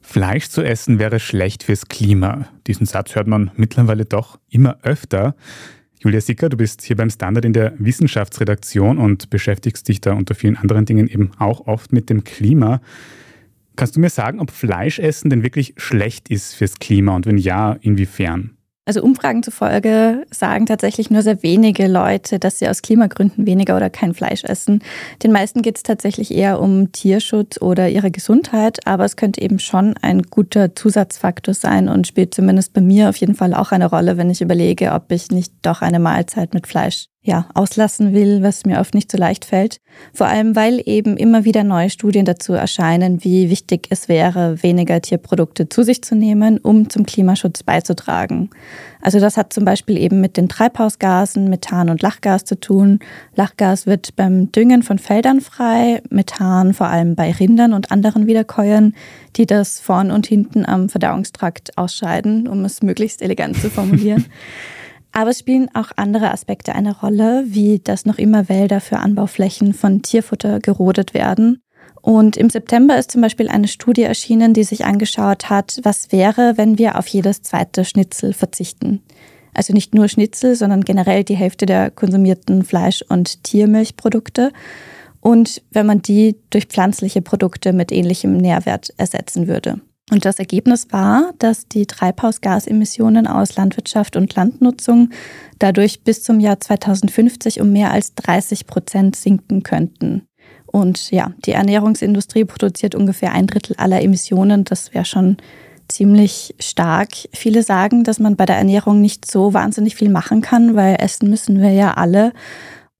Fleisch zu essen wäre schlecht fürs Klima. Diesen Satz hört man mittlerweile doch immer öfter. Julia Sicker, du bist hier beim Standard in der Wissenschaftsredaktion und beschäftigst dich da unter vielen anderen Dingen eben auch oft mit dem Klima. Kannst du mir sagen, ob Fleischessen denn wirklich schlecht ist fürs Klima und wenn ja, inwiefern? Also Umfragen zufolge sagen tatsächlich nur sehr wenige Leute, dass sie aus Klimagründen weniger oder kein Fleisch essen. Den meisten geht es tatsächlich eher um Tierschutz oder ihre Gesundheit, aber es könnte eben schon ein guter Zusatzfaktor sein und spielt zumindest bei mir auf jeden Fall auch eine Rolle, wenn ich überlege, ob ich nicht doch eine Mahlzeit mit Fleisch ja, auslassen will, was mir oft nicht so leicht fällt. Vor allem, weil eben immer wieder neue Studien dazu erscheinen, wie wichtig es wäre, weniger Tierprodukte zu sich zu nehmen, um zum Klimaschutz beizutragen. Also das hat zum Beispiel eben mit den Treibhausgasen, Methan und Lachgas zu tun. Lachgas wird beim Düngen von Feldern frei, Methan vor allem bei Rindern und anderen Wiederkäuern, die das vorn und hinten am Verdauungstrakt ausscheiden, um es möglichst elegant zu formulieren. Aber es spielen auch andere Aspekte eine Rolle, wie dass noch immer Wälder für Anbauflächen von Tierfutter gerodet werden. Und im September ist zum Beispiel eine Studie erschienen, die sich angeschaut hat, was wäre, wenn wir auf jedes zweite Schnitzel verzichten. Also nicht nur Schnitzel, sondern generell die Hälfte der konsumierten Fleisch- und Tiermilchprodukte. Und wenn man die durch pflanzliche Produkte mit ähnlichem Nährwert ersetzen würde. Und das Ergebnis war, dass die Treibhausgasemissionen aus Landwirtschaft und Landnutzung dadurch bis zum Jahr 2050 um mehr als 30 Prozent sinken könnten. Und ja, die Ernährungsindustrie produziert ungefähr ein Drittel aller Emissionen. Das wäre schon ziemlich stark. Viele sagen, dass man bei der Ernährung nicht so wahnsinnig viel machen kann, weil essen müssen wir ja alle.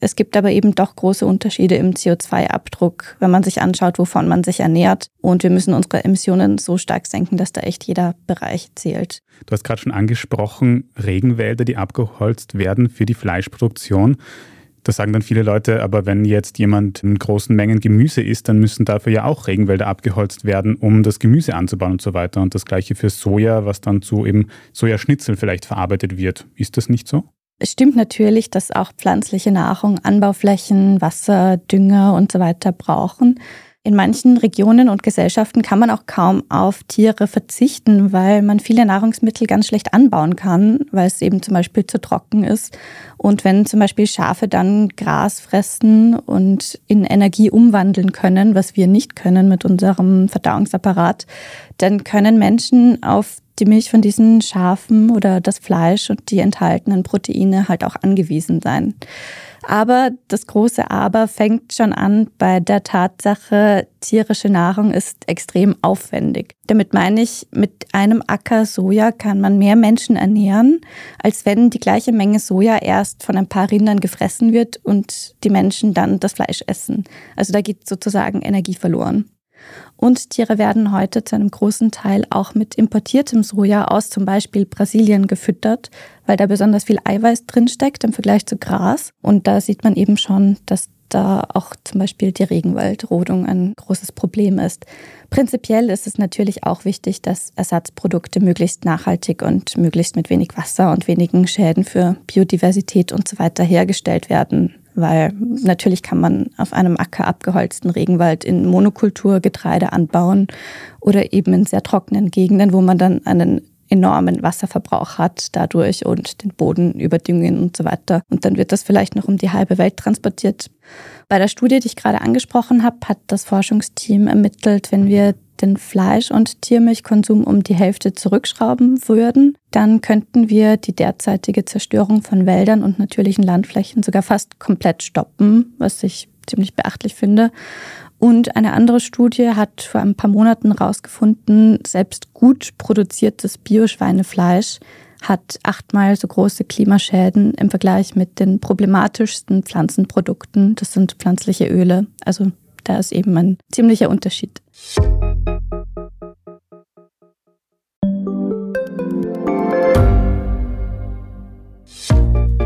Es gibt aber eben doch große Unterschiede im CO2-Abdruck, wenn man sich anschaut, wovon man sich ernährt. Und wir müssen unsere Emissionen so stark senken, dass da echt jeder Bereich zählt. Du hast gerade schon angesprochen, Regenwälder, die abgeholzt werden für die Fleischproduktion. Da sagen dann viele Leute, aber wenn jetzt jemand in großen Mengen Gemüse isst, dann müssen dafür ja auch Regenwälder abgeholzt werden, um das Gemüse anzubauen und so weiter. Und das gleiche für Soja, was dann zu eben Sojaschnitzel vielleicht verarbeitet wird. Ist das nicht so? Es stimmt natürlich, dass auch pflanzliche Nahrung Anbauflächen, Wasser, Dünger und so weiter brauchen. In manchen Regionen und Gesellschaften kann man auch kaum auf Tiere verzichten, weil man viele Nahrungsmittel ganz schlecht anbauen kann, weil es eben zum Beispiel zu trocken ist. Und wenn zum Beispiel Schafe dann Gras fressen und in Energie umwandeln können, was wir nicht können mit unserem Verdauungsapparat, dann können Menschen auf die Milch von diesen Schafen oder das Fleisch und die enthaltenen Proteine halt auch angewiesen sein. Aber das große Aber fängt schon an bei der Tatsache, tierische Nahrung ist extrem aufwendig. Damit meine ich, mit einem Acker Soja kann man mehr Menschen ernähren, als wenn die gleiche Menge Soja erst von ein paar Rindern gefressen wird und die Menschen dann das Fleisch essen. Also da geht sozusagen Energie verloren. Und Tiere werden heute zu einem großen Teil auch mit importiertem Soja aus zum Beispiel Brasilien gefüttert, weil da besonders viel Eiweiß drinsteckt im Vergleich zu Gras. Und da sieht man eben schon, dass da auch zum Beispiel die Regenwaldrodung ein großes Problem ist. Prinzipiell ist es natürlich auch wichtig, dass Ersatzprodukte möglichst nachhaltig und möglichst mit wenig Wasser und wenigen Schäden für Biodiversität und so weiter hergestellt werden weil natürlich kann man auf einem Acker abgeholzten Regenwald in Monokultur Getreide anbauen oder eben in sehr trockenen Gegenden, wo man dann einen enormen Wasserverbrauch hat dadurch und den Boden überdüngen und so weiter. Und dann wird das vielleicht noch um die halbe Welt transportiert. Bei der Studie, die ich gerade angesprochen habe, hat das Forschungsteam ermittelt, wenn wir den Fleisch- und Tiermilchkonsum um die Hälfte zurückschrauben würden, dann könnten wir die derzeitige Zerstörung von Wäldern und natürlichen Landflächen sogar fast komplett stoppen, was ich ziemlich beachtlich finde. Und eine andere Studie hat vor ein paar Monaten herausgefunden, selbst gut produziertes Bioschweinefleisch hat achtmal so große Klimaschäden im Vergleich mit den problematischsten Pflanzenprodukten. Das sind pflanzliche Öle. Also da ist eben ein ziemlicher Unterschied.